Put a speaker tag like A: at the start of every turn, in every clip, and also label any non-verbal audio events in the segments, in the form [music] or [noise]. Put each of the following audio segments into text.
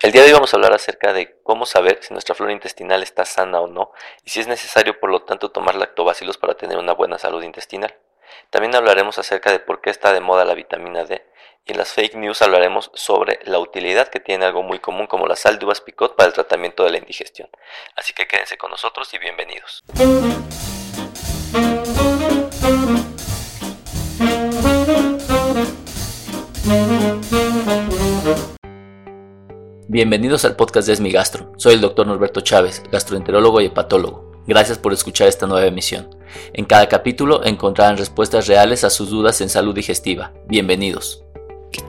A: El día de hoy vamos a hablar acerca de cómo saber si nuestra flora intestinal está sana o no y si es necesario por lo tanto tomar lactobacilos para tener una buena salud intestinal. También hablaremos acerca de por qué está de moda la vitamina D y en las fake news hablaremos sobre la utilidad que tiene algo muy común como la sal de uvas picot para el tratamiento de la indigestión. Así que quédense con nosotros y bienvenidos. Bienvenidos al podcast de Esmi Gastro. Soy el doctor Norberto Chávez, gastroenterólogo y hepatólogo. Gracias por escuchar esta nueva emisión. En cada capítulo encontrarán respuestas reales a sus dudas en salud digestiva. Bienvenidos.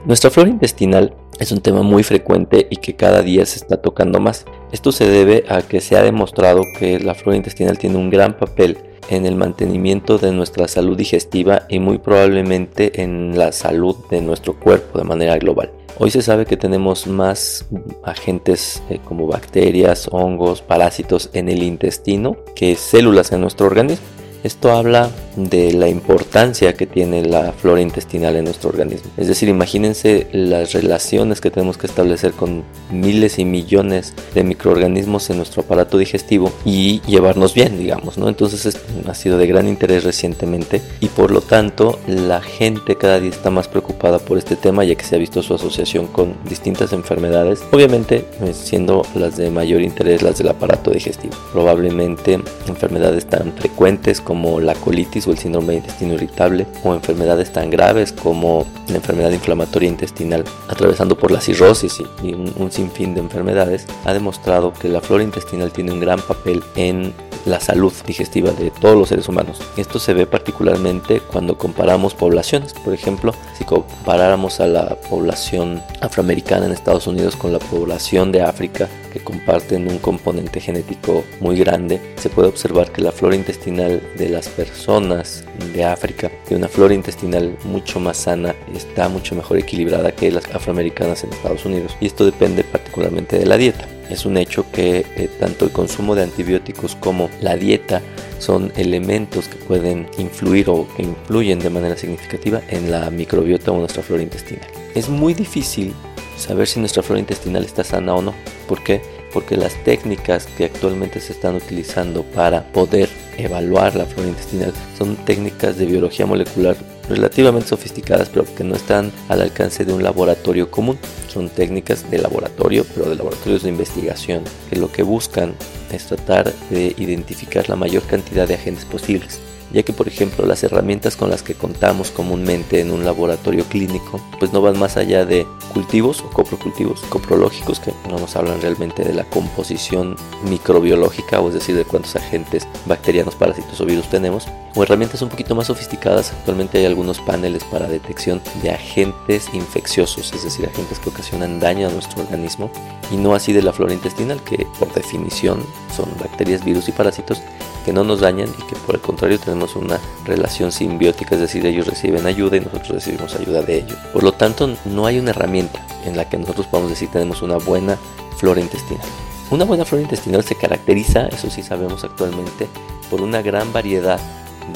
A: Nuestra flora intestinal es un tema muy frecuente y que cada día se está tocando más. Esto se debe a que se ha demostrado que la flora intestinal tiene un gran papel en el mantenimiento de nuestra salud digestiva y muy probablemente en la salud de nuestro cuerpo de manera global. Hoy se sabe que tenemos más agentes eh, como bacterias, hongos, parásitos en el intestino que células en nuestro organismo. Esto habla de la importancia que tiene la flora intestinal en nuestro organismo. Es decir, imagínense las relaciones que tenemos que establecer con miles y millones de microorganismos en nuestro aparato digestivo y llevarnos bien, digamos, ¿no? Entonces esto ha sido de gran interés recientemente y por lo tanto la gente cada día está más preocupada por este tema ya que se ha visto su asociación con distintas enfermedades, obviamente eh, siendo las de mayor interés las del aparato digestivo. Probablemente enfermedades tan frecuentes como la colitis o el síndrome de intestino irritable o enfermedades tan graves como la enfermedad inflamatoria intestinal, atravesando por la cirrosis y, un, un sinfín de enfermedades, ha demostrado que la flora intestinal tiene un gran papel en la salud digestiva de todos los seres humanos. Esto se ve particularmente cuando comparamos poblaciones. Por ejemplo, si comparáramos a la población afroamericana en Estados Unidos con la población de África, que comparten un componente genético muy grande, se puede observar que la flora intestinal de las personas de África tiene una flora intestinal mucho más sana, está mucho mejor equilibrada que las afroamericanas en Estados Unidos. Y esto depende particularmente de la dieta. Es un hecho que eh, tanto el consumo de antibióticos como la dieta son elementos que pueden influir o que influyen de manera significativa en la microbiota o nuestra flora intestinal. Es muy difícil saber si nuestra flora intestinal está sana o no. ¿Por qué? Porque las técnicas que actualmente se están utilizando para poder evaluar la flora intestinal son técnicas de biología molecular relativamente sofisticadas pero que no están al alcance de un laboratorio común. Son técnicas de laboratorio pero de laboratorios de investigación que lo que buscan es tratar de identificar la mayor cantidad de agentes posibles ya que por ejemplo las herramientas con las que contamos comúnmente en un laboratorio clínico pues no van más allá de cultivos o coprocultivos coprológicos que no nos hablan realmente de la composición microbiológica o es decir de cuántos agentes bacterianos, parásitos o virus tenemos o herramientas un poquito más sofisticadas. Actualmente hay algunos paneles para detección de agentes infecciosos es decir agentes que ocasionan daño a nuestro organismo y no así de la flora intestinal que por definición son bacterias, virus y parásitos que no nos dañan y que por el contrario tenemos una relación simbiótica, es decir, ellos reciben ayuda y nosotros recibimos ayuda de ellos. Por lo tanto, no hay una herramienta en la que nosotros podamos decir tenemos una buena flora intestinal. Una buena flora intestinal se caracteriza, eso sí sabemos actualmente, por una gran variedad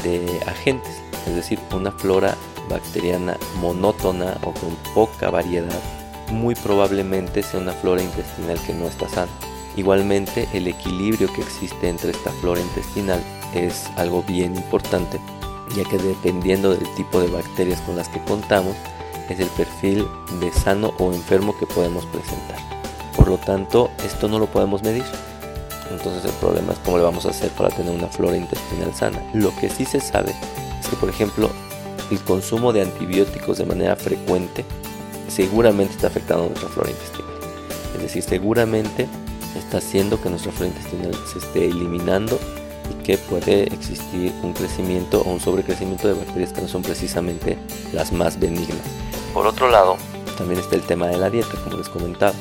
A: de agentes, es decir, una flora bacteriana monótona o con poca variedad, muy probablemente sea una flora intestinal que no está sana. Igualmente, el equilibrio que existe entre esta flora intestinal es algo bien importante, ya que dependiendo del tipo de bacterias con las que contamos, es el perfil de sano o enfermo que podemos presentar. Por lo tanto, esto no lo podemos medir. Entonces el problema es cómo le vamos a hacer para tener una flora intestinal sana. Lo que sí se sabe es que, por ejemplo, el consumo de antibióticos de manera frecuente seguramente está afectando nuestra flora intestinal. Es decir, seguramente está haciendo que nuestra flora intestinal se esté eliminando y que puede existir un crecimiento o un sobrecrecimiento de bacterias que no son precisamente las más benignas. Por otro lado, también está el tema de la dieta, como les comentaba.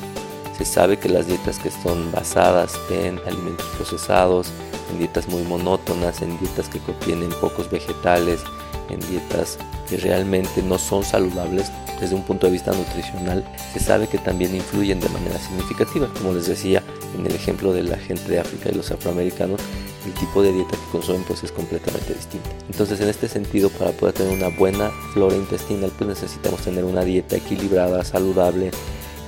A: Se sabe que las dietas que son basadas en alimentos procesados, en dietas muy monótonas, en dietas que contienen pocos vegetales, en dietas que realmente no son saludables desde un punto de vista nutricional, se sabe que también influyen de manera significativa. Como les decía en el ejemplo de la gente de África y los afroamericanos, el tipo de dieta que consumen pues es completamente distinto. Entonces en este sentido, para poder tener una buena flora intestinal, pues necesitamos tener una dieta equilibrada, saludable,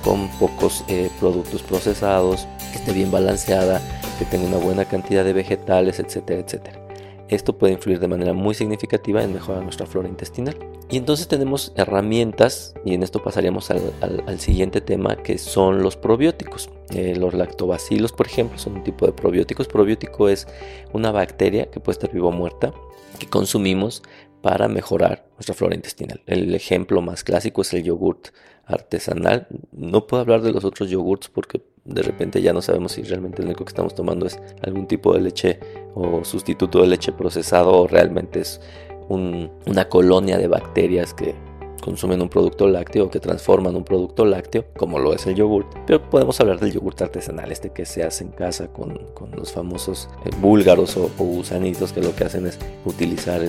A: con pocos eh, productos procesados, que esté bien balanceada, que tenga una buena cantidad de vegetales, etcétera, etcétera. Esto puede influir de manera muy significativa en mejorar nuestra flora intestinal. Y entonces tenemos herramientas, y en esto pasaríamos al, siguiente tema, que son los probióticos. Eh, los lactobacilos, por ejemplo, son un tipo de probióticos. Probiótico es una bacteria que puede estar viva o muerta, que consumimos para mejorar nuestra flora intestinal. El ejemplo más clásico es el yogurt artesanal. No puedo hablar de los otros yogurts porque de repente ya no sabemos si realmente lo único que estamos tomando es algún tipo de leche o sustituto de leche procesado o realmente es una colonia de bacterias que consumen un producto lácteo o que transforman un producto lácteo, como lo es el yogurt. Pero podemos hablar del yogurt artesanal, este que se hace en casa con, los famosos eh, búlgaros o, gusanitos que lo que hacen es utilizar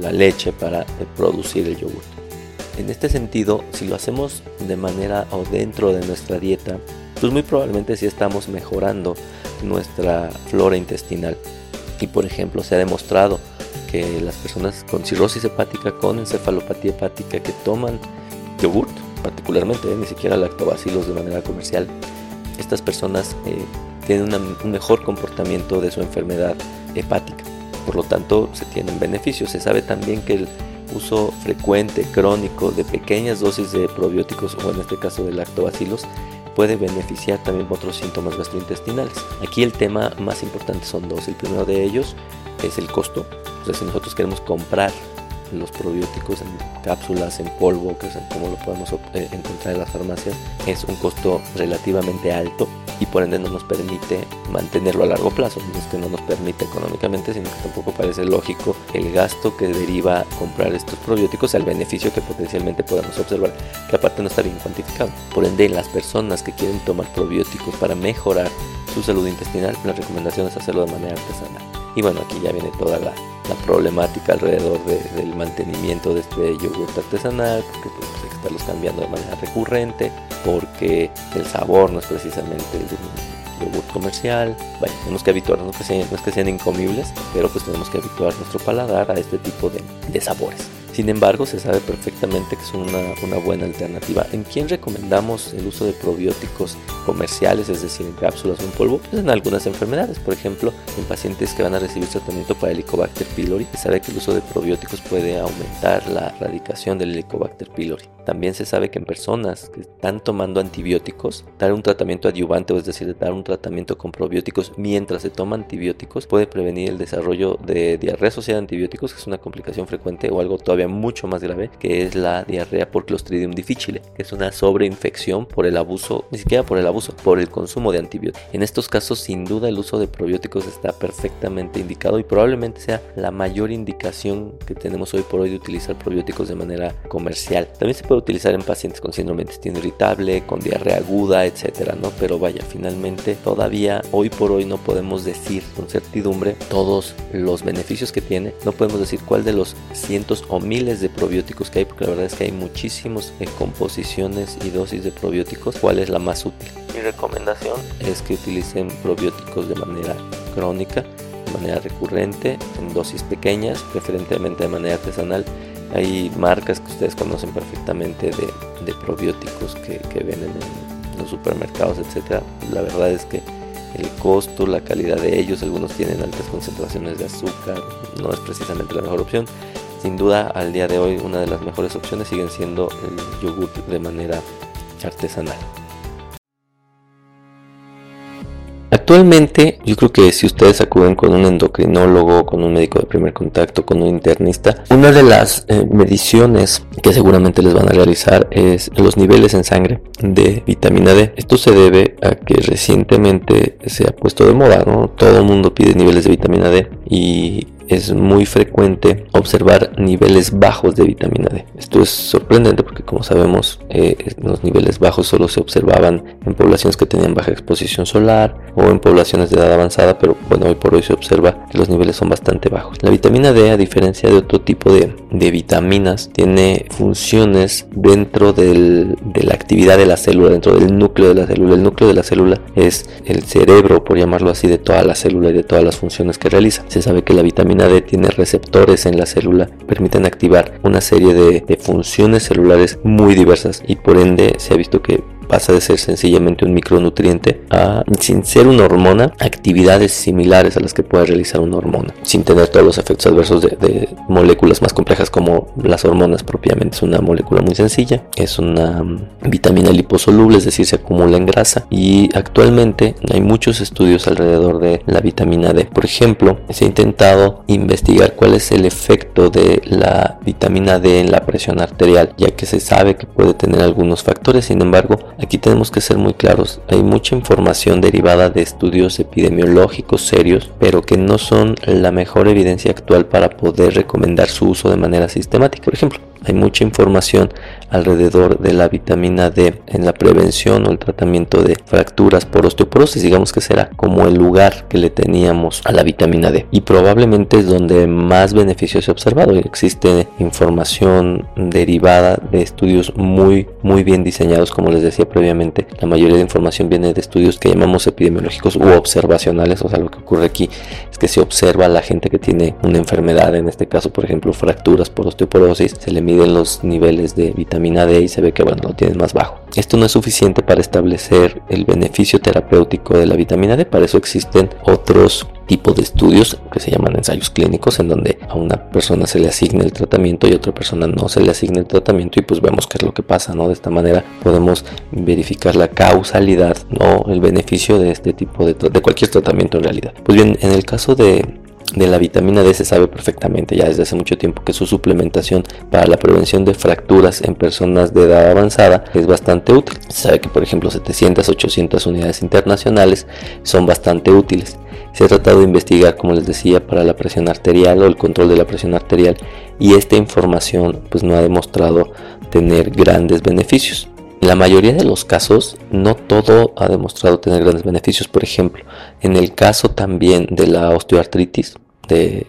A: la leche para eh, producir el yogurt. En este sentido, si lo hacemos de manera o dentro de nuestra dieta, pues muy probablemente sí estamos mejorando nuestra flora intestinal. Y por ejemplo, se ha demostrado que las personas con cirrosis hepática, con encefalopatía hepática que toman yogurt, particularmente, ¿eh? ni siquiera lactobacilos de manera comercial, estas personas eh, tienen un mejor comportamiento de su enfermedad hepática. Por lo tanto, se tienen beneficios. Se sabe también que el uso frecuente, crónico, de pequeñas dosis de probióticos o en este caso de lactobacilos puede beneficiar también otros síntomas gastrointestinales. Aquí el tema más importante son dos. El primero de ellos es el costo. O sea, si nosotros queremos comprar los probióticos en cápsulas, en polvo, que es como lo podemos eh, encontrar en las farmacias, es un costo relativamente alto y por ende no nos permite mantenerlo a largo plazo. No es que no nos permite económicamente, sino que tampoco parece lógico el gasto que deriva comprar estos probióticos al beneficio que potencialmente podemos observar, que aparte no está bien cuantificado. Por ende, las personas que quieren tomar probióticos para mejorar su salud intestinal, la recomendación es hacerlo de manera artesanal. Y bueno, aquí ya viene toda la, problemática alrededor del mantenimiento de este yogur artesanal, porque pues, estarlos cambiando de manera recurrente, porque el sabor no es precisamente el de un yogur comercial. Bueno, tenemos que habituarnos, no, que sean, no es que sean incomibles, pero pues tenemos que habituar nuestro paladar a este tipo de, de sabores. Sin embargo, se sabe perfectamente que son una, buena alternativa. ¿En quién recomendamos el uso de probióticos comerciales, es decir, en cápsulas o en polvo? Pues en algunas enfermedades, por ejemplo, en pacientes que van a recibir tratamiento para Helicobacter pylori, se sabe que el uso de probióticos puede aumentar la erradicación del Helicobacter pylori. También se sabe que en personas que están tomando antibióticos, dar un tratamiento adyuvante, es decir, dar un tratamiento con probióticos mientras se toma antibióticos, puede prevenir el desarrollo de diarrea asociada a antibióticos, que es una complicación frecuente o algo todavía mucho más grave, que es la diarrea por Clostridium difficile, que es una sobreinfección por el abuso, ni siquiera por el abuso, por el consumo de antibióticos. En estos casos, sin duda, el uso de probióticos está perfectamente indicado y probablemente sea la mayor indicación que tenemos hoy por hoy de utilizar probióticos de manera comercial. También se puede utilizar en pacientes con síndrome de intestino irritable, con diarrea aguda, etcétera, ¿no? Pero vaya, finalmente, todavía hoy por hoy no podemos decir con certidumbre todos los beneficios que tiene, no podemos decir cuál de los cientos o mil miles de probióticos que hay, porque la verdad es que hay muchísimos en composiciones y dosis de probióticos, cuál es la más útil. Mi recomendación es que utilicen probióticos de manera crónica, de manera recurrente, en dosis pequeñas, preferentemente de manera artesanal. Hay marcas que ustedes conocen perfectamente de, de probióticos que, que venden en los supermercados, etcétera. La verdad es que el costo, la calidad de ellos, algunos tienen altas concentraciones de azúcar, no es precisamente la mejor opción. Sin duda, al día de hoy, una de las mejores opciones siguen siendo el yogur de manera artesanal. Actualmente, yo creo que si ustedes acuden con un endocrinólogo, con un médico de primer contacto, con un internista, una de las eh, mediciones que seguramente les van a realizar es los niveles en sangre de vitamina D. Esto se debe a que recientemente se ha puesto de moda, ¿no? Todo el mundo pide niveles de vitamina D y es muy frecuente observar niveles bajos de vitamina D. Esto es sorprendente porque como sabemos eh, los niveles bajos solo se observaban en poblaciones que tenían baja exposición solar o en poblaciones de edad avanzada, pero bueno, hoy por hoy se observa que los niveles son bastante bajos. La vitamina D, a diferencia de otro tipo de, vitaminas, tiene funciones dentro de la actividad de la célula, dentro del núcleo de la célula. El núcleo de la célula es el cerebro, por llamarlo así, de toda la célula y de todas las funciones que realiza. Se sabe que la vitamina Tiene receptores en la célula, permiten activar una serie de, funciones celulares muy diversas y por ende se ha visto que pasa de ser sencillamente un micronutriente a, sin ser una hormona, actividades similares a las que puede realizar una hormona, sin tener todos los efectos adversos de, moléculas más complejas como las hormonas propiamente. Es una molécula muy sencilla, es una mm, vitamina liposoluble, es decir, se acumula en grasa y actualmente hay muchos estudios alrededor de la vitamina D. Por ejemplo, se ha intentado investigar cuál es el efecto de la vitamina D en la presión arterial, ya que se sabe que puede tener algunos factores, sin embargo, aquí tenemos que ser muy claros, hay mucha información derivada de estudios epidemiológicos serios, pero que no son la mejor evidencia actual para poder recomendar su uso de manera sistemática. Por ejemplo, hay mucha información alrededor de la vitamina D en la prevención o el tratamiento de fracturas por osteoporosis. Digamos que será como el lugar que le teníamos a la vitamina D. Y probablemente es donde más beneficios se ha observado. Existe información derivada de estudios muy, muy bien diseñados, como les decía previamente. La mayoría de información viene de estudios que llamamos epidemiológicos u observacionales. O sea, lo que ocurre aquí es que se observa a la gente que tiene una enfermedad, en este caso, por ejemplo, fracturas por osteoporosis, se le miden los niveles de vitamina D y se ve que bueno, lo tienes más bajo. Esto no es suficiente para establecer el beneficio terapéutico de la vitamina D, para eso existen otros tipos de estudios que se llaman ensayos clínicos en donde a una persona se le asigna el tratamiento y a otra persona no se le asigna el tratamiento y pues vemos qué es lo que pasa, ¿no? De esta manera podemos verificar la causalidad o el beneficio de este tipo de, de cualquier tratamiento en realidad. Pues bien, en el caso de de la vitamina D se sabe perfectamente ya desde hace mucho tiempo que su suplementación para la prevención de fracturas en personas de edad avanzada es bastante útil. Se sabe que por ejemplo 700, 800 unidades internacionales son bastante útiles. Se ha tratado de investigar, como les decía, para la presión arterial o el control de la presión arterial y esta información pues no ha demostrado tener grandes beneficios. La mayoría de los casos, no todo ha demostrado tener grandes beneficios. Por ejemplo, en el caso también de la osteoartritis de,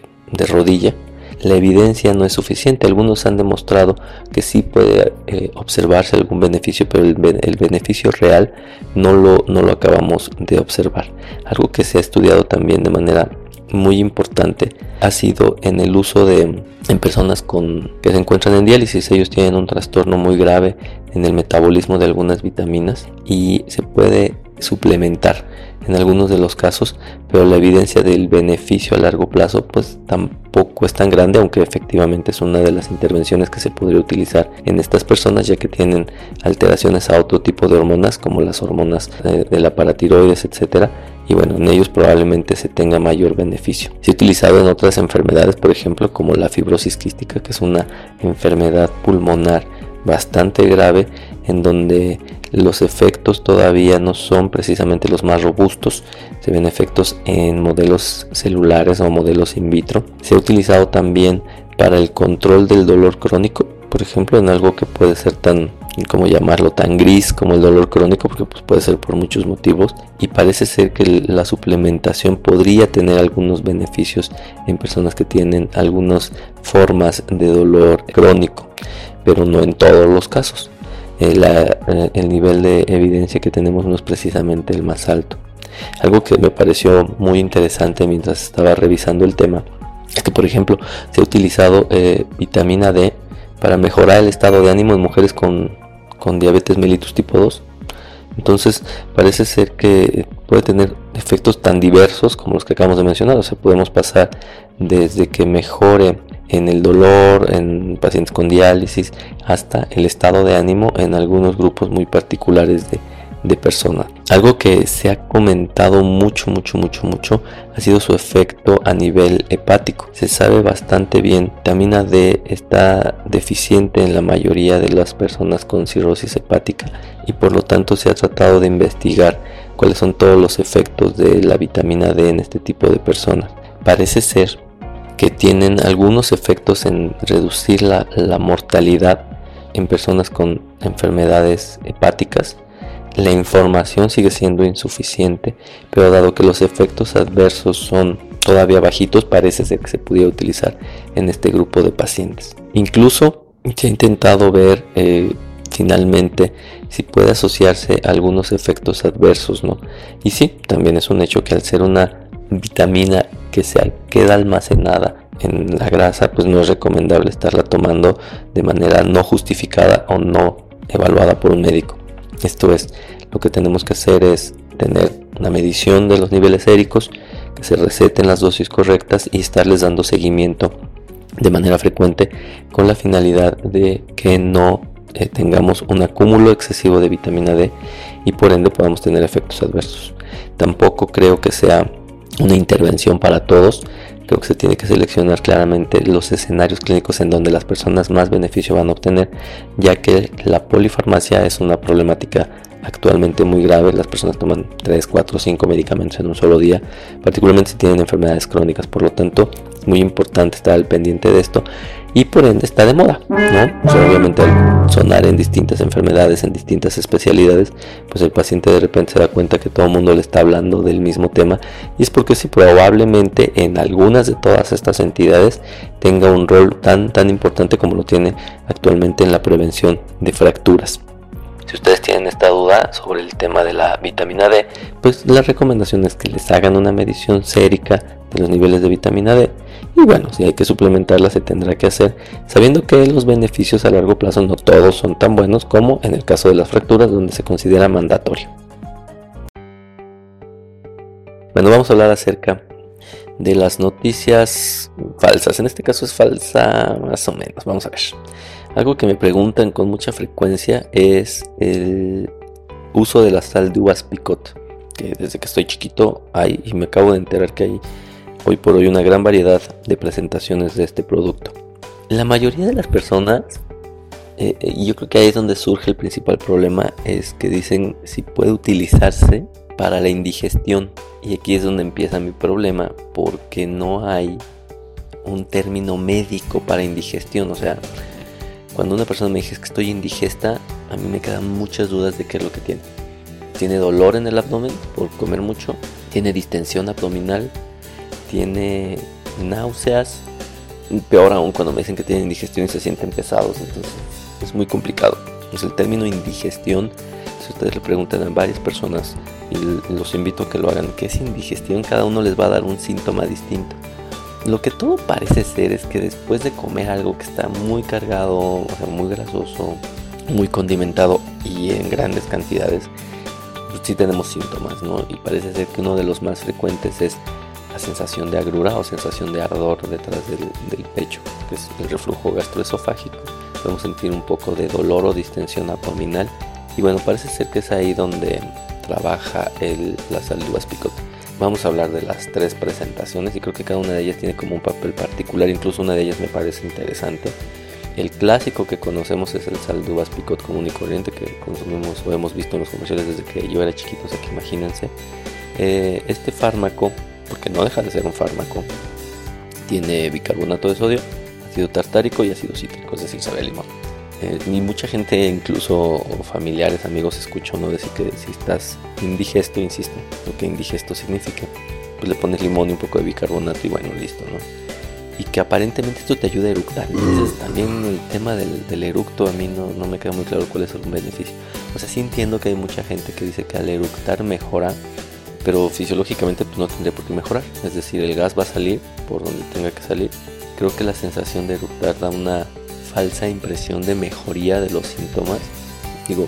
A: rodilla, la evidencia no es suficiente. Algunos han demostrado que sí puede eh, observarse algún beneficio, pero el, beneficio real no lo acabamos de observar. Algo que se ha estudiado también de manera muy importante ha sido en el uso de en personas con que se encuentran en diálisis. Ellos tienen un trastorno muy grave en el metabolismo de algunas vitaminas y se puede suplementar en algunos de los casos pero la evidencia del beneficio a largo plazo pues tampoco es tan grande aunque efectivamente es una de las intervenciones que se podría utilizar en estas personas ya que tienen alteraciones a otro tipo de hormonas como las hormonas eh, de la paratiroides etcétera y bueno, en ellos probablemente se tenga mayor beneficio. Se ha utilizado en otras enfermedades, por ejemplo, como la fibrosis quística, que es una enfermedad pulmonar bastante grave en donde los efectos todavía no son precisamente los más robustos. Se ven efectos en modelos celulares o modelos in vitro. Se ha utilizado también para el control del dolor crónico, por ejemplo, en algo que puede ser tan como llamarlo tan gris como el dolor crónico porque pues, puede ser por muchos motivos y parece ser que la suplementación podría tener algunos beneficios en personas que tienen algunas formas de dolor crónico pero no en todos los casos. Eh, eh, el nivel de evidencia que tenemos no es precisamente el más alto. Algo que me pareció muy interesante mientras estaba revisando el tema es que por ejemplo se ha utilizado eh, vitamina D para mejorar el estado de ánimo en mujeres con con diabetes mellitus tipo 2. Entonces parece ser que puede tener efectos tan diversos como los que acabamos de mencionar. O sea, podemos pasar desde que mejore en el dolor en pacientes con diálisis hasta el estado de ánimo en algunos grupos muy particulares de, de personas. Algo que se ha comentado mucho, mucho, mucho, mucho ha sido su efecto a nivel hepático. Se sabe bastante bien, vitamina D está deficiente en la mayoría de las personas con cirrosis hepática y por lo tanto se ha tratado de investigar cuáles son todos los efectos de la vitamina D en este tipo de personas. Parece ser que tienen algunos efectos en reducir la mortalidad en personas con enfermedades hepáticas la información sigue siendo insuficiente, pero dado que los efectos adversos son todavía bajitos, parece ser que se pudiera utilizar en este grupo de pacientes. Incluso se ha intentado ver eh, finalmente si puede asociarse a algunos efectos adversos, ¿no? Y sí, también es un hecho que al ser una vitamina que se queda almacenada en la grasa, pues no es recomendable estarla tomando de manera no justificada o no evaluada por un médico. Esto es, lo que tenemos que hacer es tener una medición de los niveles séricos, que se receten las dosis correctas y estarles dando seguimiento de manera frecuente con la finalidad de que no eh, tengamos un acúmulo excesivo de vitamina D y por ende podamos tener efectos adversos. Tampoco creo que sea una intervención para todos. Creo que se tiene que seleccionar claramente los escenarios clínicos en donde las personas más beneficio van a obtener, ya que la polifarmacia es una problemática actualmente muy grave. Las personas toman 3, 4, 5 medicamentos en un solo día, particularmente si tienen enfermedades crónicas. Por lo tanto, es muy importante estar al pendiente de esto y por ende está de moda, ¿no? obviamente al sonar en distintas enfermedades, en distintas especialidades, pues el paciente de repente se da cuenta que todo el mundo le está hablando del mismo tema y es porque si probablemente en algunas de todas estas entidades tenga un rol tan tan importante como lo tiene actualmente en la prevención de fracturas. Si ustedes tienen esta duda sobre el tema de la vitamina D, pues la recomendación es que les hagan una medición sérica de los niveles de vitamina D. Y bueno, si hay que suplementarla se tendrá que hacer, sabiendo que los beneficios a largo plazo no todos son tan buenos como en el caso de las fracturas donde se considera mandatorio. Bueno, vamos a hablar acerca de las noticias falsas. En este caso es falsa más o menos. Vamos a ver. Algo que me preguntan con mucha frecuencia es el uso de la sal de uvas picot, que desde que estoy chiquito hay y me acabo de enterar que hay hoy por hoy una gran variedad de presentaciones de este producto. La mayoría de las personas, eh, eh, yo creo que ahí es donde surge el principal problema, es que dicen si puede utilizarse para la indigestión. Y aquí es donde empieza mi problema, porque no hay un término médico para indigestión. O sea, cuando una persona me dice que estoy indigesta, a mí me quedan muchas dudas de qué es lo que tiene. Tiene dolor en el abdomen por comer mucho, tiene distensión abdominal, tiene náuseas, peor aún cuando me dicen que tienen indigestión y se sienten pesados, entonces es muy complicado. Entonces el término indigestión, si ustedes le preguntan a varias personas y los invito a que lo hagan, ¿qué es indigestión? Cada uno les va a dar un síntoma distinto. Lo que todo parece ser es que después de comer algo que está muy cargado, muy grasoso, muy condimentado y en grandes cantidades, pues sí tenemos síntomas, ¿no? Y parece ser que uno de los más frecuentes es la sensación de agrura o sensación de ardor detrás del, pecho, que es el reflujo gastroesofágico. Podemos sentir un poco de dolor o distensión abdominal. Y bueno, parece ser que es ahí donde trabaja el, la sal de Vamos a hablar de las tres presentaciones y creo que cada una de ellas tiene como un papel particular, incluso una de ellas me parece interesante. El clásico que conocemos es el sal de uvas picot común y corriente que consumimos o hemos visto en los comerciales desde que yo era chiquito, o sea que imagínense. Eh, este fármaco, porque no deja de ser un fármaco, tiene bicarbonato de sodio, ácido tartárico y ácido cítrico, es decir, sabe limón. Eh, y mucha gente, incluso familiares, amigos, escucho no decir que si estás indigesto, insisto, lo que indigesto significa, pues le pones limón y un poco de bicarbonato y bueno, listo, ¿no? Y que aparentemente esto te ayuda a eructar. Entonces también el tema del, eructo a mí no, no, me queda muy claro cuál es el beneficio. O sea, sí entiendo que hay mucha gente que dice que al eructar mejora, pero fisiológicamente pues no tendría por qué mejorar. Es decir, el gas va a salir por donde tenga que salir. Creo que la sensación de eructar da una falsa impresión de mejoría de los síntomas. Digo,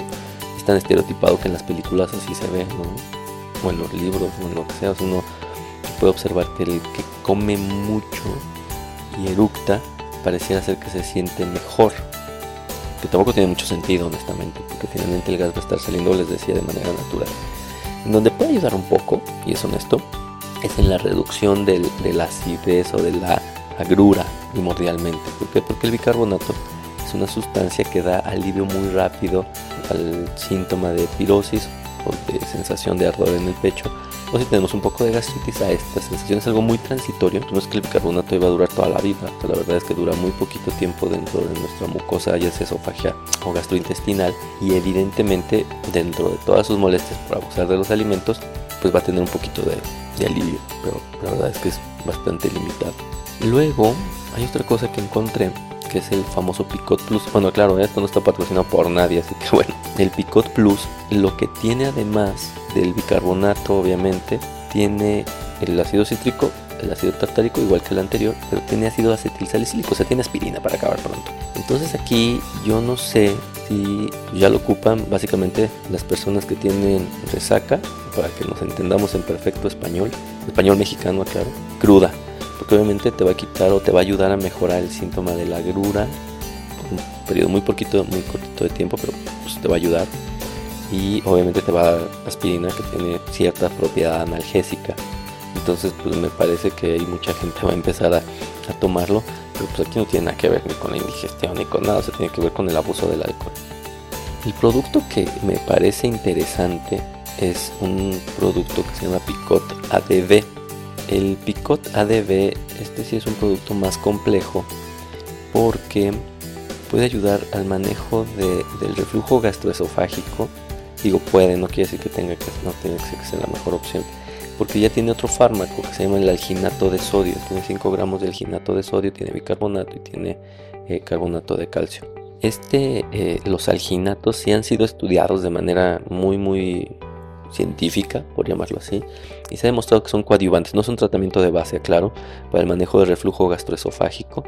A: es tan estereotipado que en las películas así se ve, ¿no? O en los libros, o en lo que sea. uno puede observar que el que come mucho y eructa pareciera ser que se siente mejor. Que tampoco tiene mucho sentido, honestamente, porque finalmente el gas va a estar saliendo, les decía, de manera natural. En donde puede ayudar un poco, y es honesto, es en la reducción del, de la acidez o de la agrura primordialmente. ¿Por qué? Porque el bicarbonato es una sustancia que da alivio muy rápido al síntoma de pirosis o de sensación de ardor en el pecho. O si tenemos un poco de gastritis, a esta sensación es algo muy transitorio. No es que el bicarbonato iba a durar toda la vida. la verdad es que dura muy poquito tiempo dentro de nuestra mucosa, ya sea esofagial o gastrointestinal. Y evidentemente, dentro de todas sus molestias por abusar de los alimentos, pues va a tener un poquito de, de alivio. Pero la verdad es que es bastante limitado. Luego hay otra cosa que encontré que es el famoso Picot Plus. Bueno, claro, esto no está patrocinado por nadie, así que [laughs] bueno. El Picot Plus lo que tiene además del bicarbonato, obviamente, tiene el ácido cítrico, el ácido tartárico igual que el anterior, pero tiene ácido acetil salicílico, o sea, tiene aspirina para acabar pronto. Entonces aquí yo no sé si ya lo ocupan básicamente las personas que tienen resaca, para que nos entendamos en perfecto español, español mexicano, claro, cruda, porque obviamente te va a quitar o te va a ayudar a mejorar el síntoma de la agrura por un periodo muy poquito, muy cortito de tiempo, pero pues te va a ayudar y obviamente te va a dar aspirina que tiene cierta propiedad analgésica. Entonces pues me parece que hay mucha gente [laughs] va a empezar a, tomarlo, pero pues aquí no tiene nada que ver ni con la indigestión ni con nada, o sea, tiene que ver con el abuso del alcohol. El producto que me parece interesante es un producto que se llama Picot ADV. El Picot ADV, este sí es un producto más complejo porque puede ayudar al manejo del reflujo gastroesofágico Digo puede, no quiere decir que tenga que, no tiene que ser la mejor opción. Porque ya tiene otro fármaco que se llama el alginato de sodio. Tiene 5 gramos de alginato de sodio, tiene bicarbonato y tiene eh, carbonato de calcio. Este, eh, los alginatos sí han sido estudiados de manera muy, muy científica, por llamarlo así, y se ha demostrado que son coadyuvantes, no son tratamiento de base, claro, para el manejo de reflujo gastroesofágico,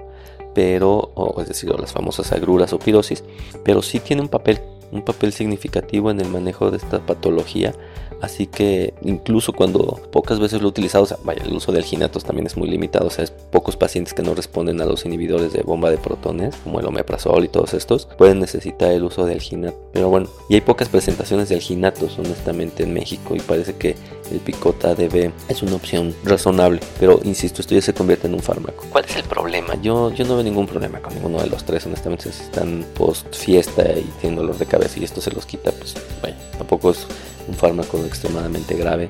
A: pero, es decir, las famosas agruras o pirosis, pero sí tiene un papel un papel significativo en el manejo de esta patología. Así que incluso cuando pocas veces lo he utilizado, o sea, vaya, el uso de alginatos también es muy limitado. O sea, es pocos pacientes que no responden a los inhibidores de bomba de protones, como el omeprazol y todos estos, pueden necesitar el uso de alginato. Pero bueno, y hay pocas presentaciones de alginatos, honestamente, en México. Y parece que el picota DB es una opción razonable. Pero insisto, esto ya se convierte en un fármaco. ¿Cuál es el problema? Yo, yo no veo ningún problema con ninguno de los tres, honestamente. Si están post fiesta y tienen dolor de cabeza y esto se los quita, pues bueno, tampoco es un fármaco extremadamente grave.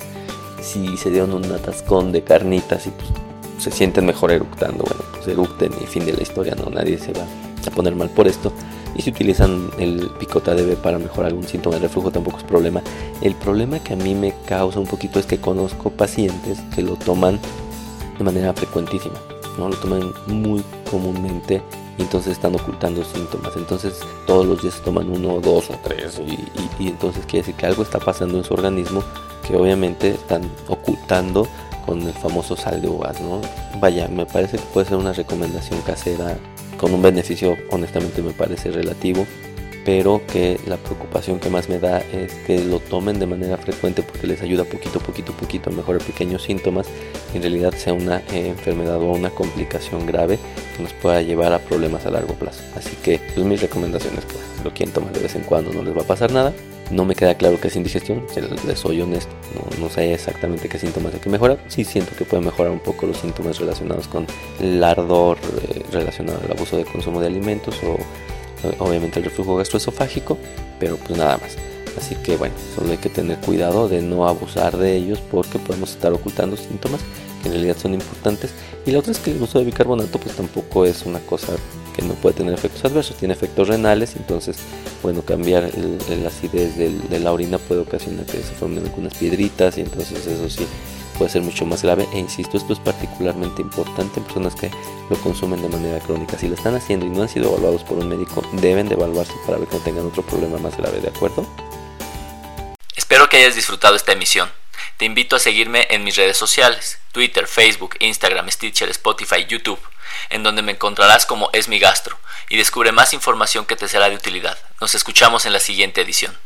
A: Si se dieron un atascón de carnitas y pues se sienten mejor eructando, bueno, pues eructen y fin de la historia, no, nadie se va a poner mal por esto. Y si utilizan el picota DB para mejorar algún síntoma de reflujo tampoco es problema. El problema que a mí me causa un poquito es que conozco pacientes que lo toman de manera frecuentísima, ¿no? Lo toman muy comúnmente entonces están ocultando síntomas. Entonces todos los días toman uno, dos o tres y, entonces quiere decir que algo está pasando en su organismo que obviamente están ocultando con el famoso sal de uvas, ¿no? Vaya, me parece que puede ser una recomendación casera con un beneficio honestamente me parece relativo pero que la preocupación que más me da es que lo tomen de manera frecuente porque les ayuda poquito, poquito, poquito a mejorar pequeños síntomas y en realidad sea una eh, enfermedad o una complicación grave que nos pueda llevar a problemas a largo plazo. Así que pues mis recomendaciones, pues lo quieren tomar de vez en cuando, no les va a pasar nada. No me queda claro qué es indigestión, les soy honesto, no, sé exactamente qué síntomas hay que mejorar. Sí siento que puede mejorar un poco los síntomas relacionados con el ardor eh, relacionado al abuso de consumo de alimentos o obviamente el reflujo gastroesofágico, pero pues nada más. Así que bueno, solo hay que tener cuidado de no abusar de ellos porque podemos estar ocultando síntomas que en realidad son importantes. Y la otra es que el uso de bicarbonato pues tampoco es una cosa que no puede tener efectos adversos, tiene efectos renales, entonces bueno, cambiar el, acidez de la orina puede ocasionar que se formen algunas piedritas y entonces eso sí puede ser mucho más grave e insisto, esto es particularmente importante en personas que lo consumen de manera crónica. Si lo están haciendo y no han sido evaluados por un médico, deben de evaluarse para ver que no tengan otro problema más grave, ¿de acuerdo?
B: Espero que hayas disfrutado esta emisión. Te invito a seguirme en mis redes sociales, Twitter, Facebook, Instagram, Stitcher, Spotify, YouTube, en donde me encontrarás como Es mi gastro y descubre más información que te será de utilidad. Nos escuchamos en la siguiente edición.